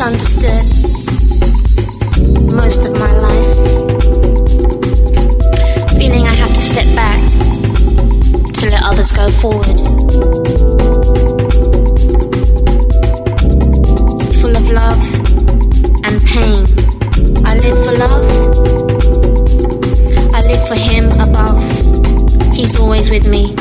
misunderstood most of my life. Feeling I have to step back to let others go forward. Full of love and pain. I live for love. I live for him above. He's always with me.